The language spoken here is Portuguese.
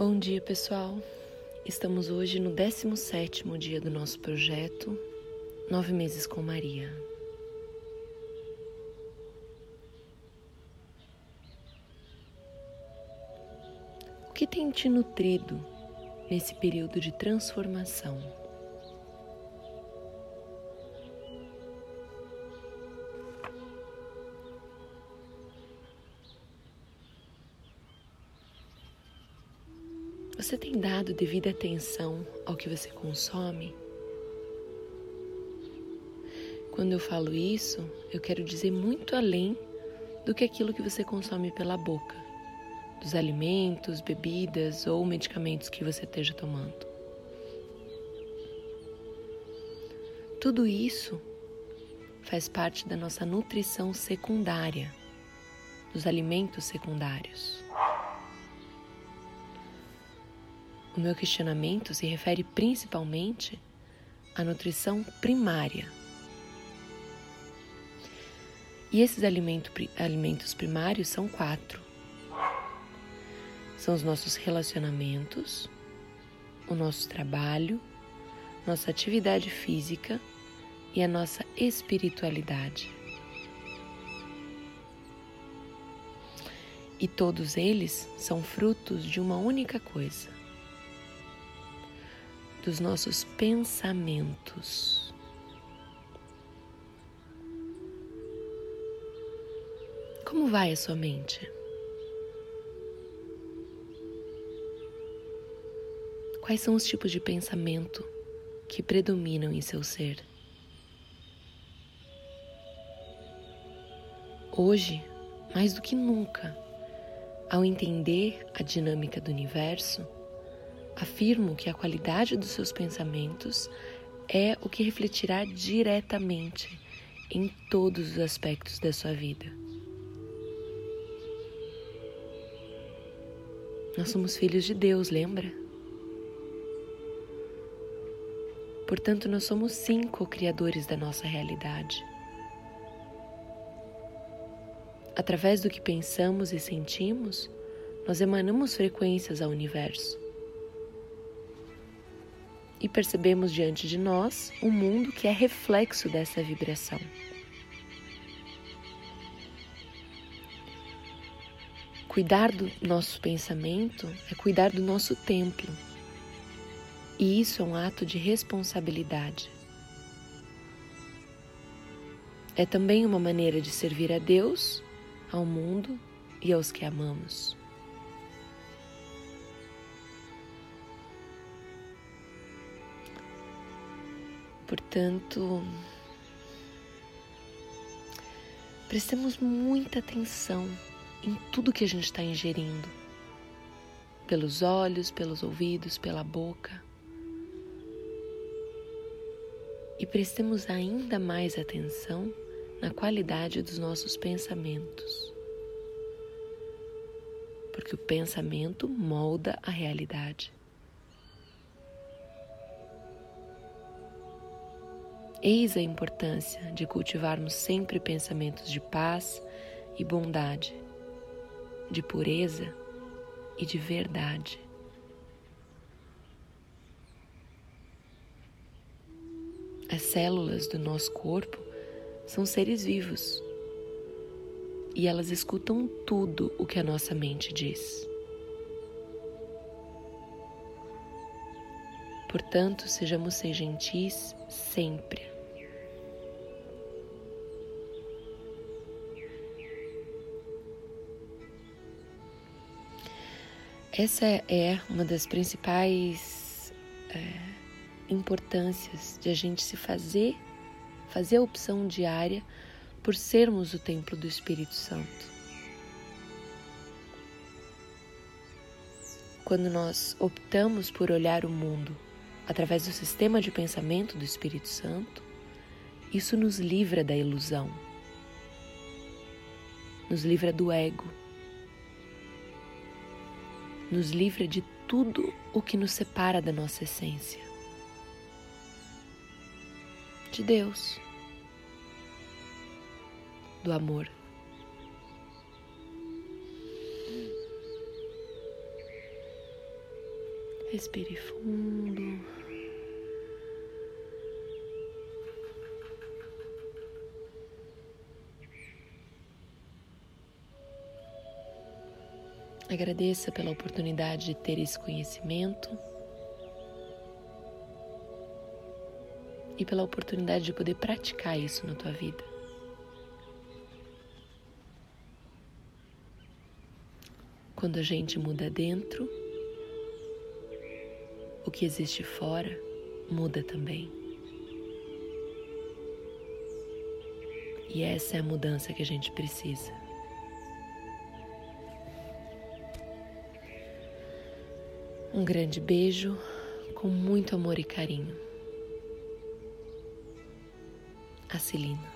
Bom dia, pessoal. Estamos hoje no 17º dia do nosso projeto Nove Meses com Maria. O que tem te nutrido nesse período de transformação? Você tem dado devida atenção ao que você consome? Quando eu falo isso, eu quero dizer muito além do que aquilo que você consome pela boca, dos alimentos, bebidas ou medicamentos que você esteja tomando. Tudo isso faz parte da nossa nutrição secundária, dos alimentos secundários. O meu questionamento se refere principalmente à nutrição primária. E esses alimentos primários são quatro: são os nossos relacionamentos, o nosso trabalho, nossa atividade física e a nossa espiritualidade. E todos eles são frutos de uma única coisa dos nossos pensamentos. Como vai a sua mente? Quais são os tipos de pensamento que predominam em seu ser? Hoje, mais do que nunca, ao entender a dinâmica do universo, Afirmo que a qualidade dos seus pensamentos é o que refletirá diretamente em todos os aspectos da sua vida. Nós somos filhos de Deus, lembra? Portanto, nós somos sim co-criadores da nossa realidade. Através do que pensamos e sentimos, nós emanamos frequências ao universo e percebemos diante de nós um mundo que é reflexo dessa vibração. Cuidar do nosso pensamento é cuidar do nosso templo. E isso é um ato de responsabilidade. É também uma maneira de servir a Deus, ao mundo e aos que amamos. Portanto, prestemos muita atenção em tudo que a gente está ingerindo, pelos olhos, pelos ouvidos, pela boca. E prestemos ainda mais atenção na qualidade dos nossos pensamentos. Porque o pensamento molda a realidade. Eis a importância de cultivarmos sempre pensamentos de paz e bondade, de pureza e de verdade. As células do nosso corpo são seres vivos e elas escutam tudo o que a nossa mente diz. Portanto, sejamos ser gentis sempre. Essa é uma das principais é, importâncias de a gente se fazer, fazer a opção diária por sermos o templo do Espírito Santo. Quando nós optamos por olhar o mundo através do sistema de pensamento do Espírito Santo, isso nos livra da ilusão, nos livra do ego, nos livra de tudo o que nos separa da nossa essência, de Deus, do amor. Respire fundo. Agradeça pela oportunidade de ter esse conhecimento e pela oportunidade de poder praticar isso na tua vida. Quando a gente muda dentro, o que existe fora muda também. E essa é a mudança que a gente precisa. Um grande beijo com muito amor e carinho. A Celina.